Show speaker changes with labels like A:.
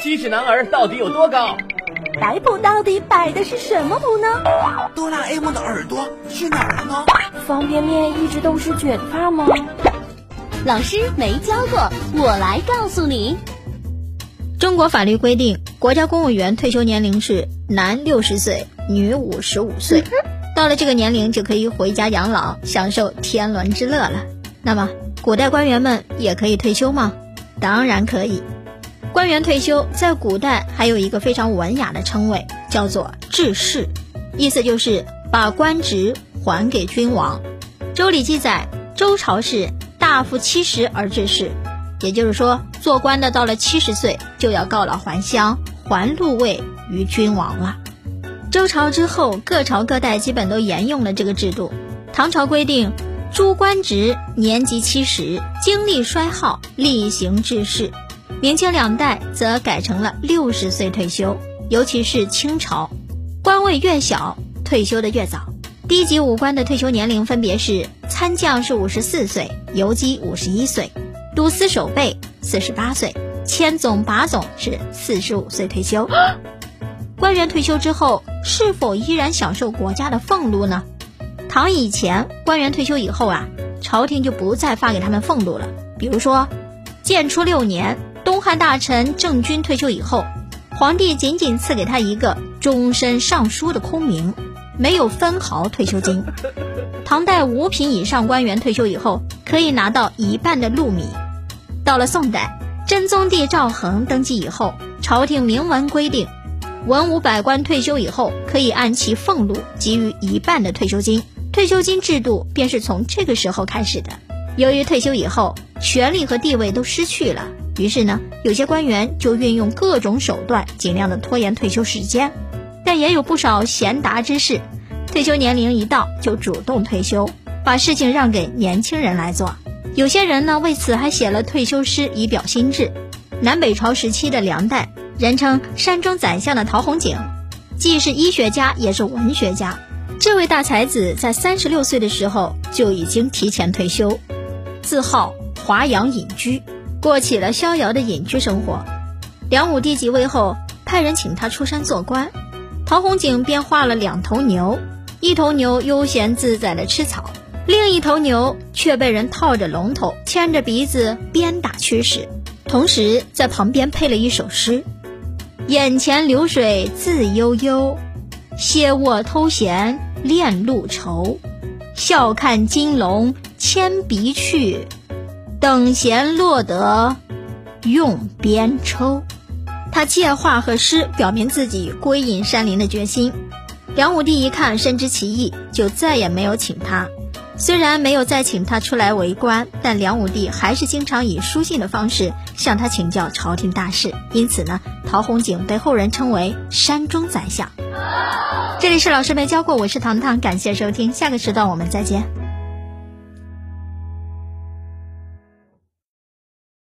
A: 七尺男儿到底有多高？
B: 摆谱到底摆的是什么谱呢？
C: 哆啦 A 梦的耳朵去哪儿了呢？
B: 方便面一直都是卷发吗？
D: 老师没教过，我来告诉你。
E: 中国法律规定，国家公务员退休年龄是男六十岁，女五十五岁。到了这个年龄，就可以回家养老，享受天伦之乐了。那么，古代官员们也可以退休吗？当然可以。官员退休在古代还有一个非常文雅的称谓，叫做致仕，意思就是把官职还给君王。周礼记载，周朝是大夫七十而致仕，也就是说，做官的到了七十岁就要告老还乡，还禄位于君王了。周朝之后，各朝各代基本都沿用了这个制度。唐朝规定，诸官职年及七十，精力衰耗，例行致仕。明清两代则改成了六十岁退休，尤其是清朝，官位越小，退休的越早。低级武官的退休年龄分别是：参将是五十四岁，游击五十一岁，都司守备四十八岁，千总把总是四十五岁退休。官员退休之后，是否依然享受国家的俸禄呢？唐以前，官员退休以后啊，朝廷就不再发给他们俸禄了。比如说，建初六年，东汉大臣郑军退休以后，皇帝仅仅赐给他一个终身尚书的空名，没有分毫退休金。唐代五品以上官员退休以后，可以拿到一半的禄米。到了宋代，真宗帝赵恒登基以后，朝廷明文规定。文武百官退休以后，可以按其俸禄给予一半的退休金。退休金制度便是从这个时候开始的。由于退休以后权力和地位都失去了，于是呢，有些官员就运用各种手段，尽量的拖延退休时间。但也有不少贤达之士，退休年龄一到就主动退休，把事情让给年轻人来做。有些人呢，为此还写了退休诗以表心志。南北朝时期的梁代。人称山中宰相的陶弘景，既是医学家也是文学家。这位大才子在三十六岁的时候就已经提前退休，自号华阳隐居，过起了逍遥的隐居生活。梁武帝即位后，派人请他出山做官，陶弘景便画了两头牛，一头牛悠闲自在的吃草，另一头牛却被人套着龙头，牵着鼻子鞭打驱使，同时在旁边配了一首诗。眼前流水自悠悠，歇卧偷闲恋路愁。笑看金龙牵鼻去，等闲落得用鞭抽。他借画和诗表明自己归隐山林的决心。梁武帝一看，深知其意，就再也没有请他。虽然没有再请他出来为官，但梁武帝还是经常以书信的方式向他请教朝廷大事。因此呢，陶弘景被后人称为山中宰相。这里是老师没教过，我是糖糖，感谢收听，下个时段我们再见。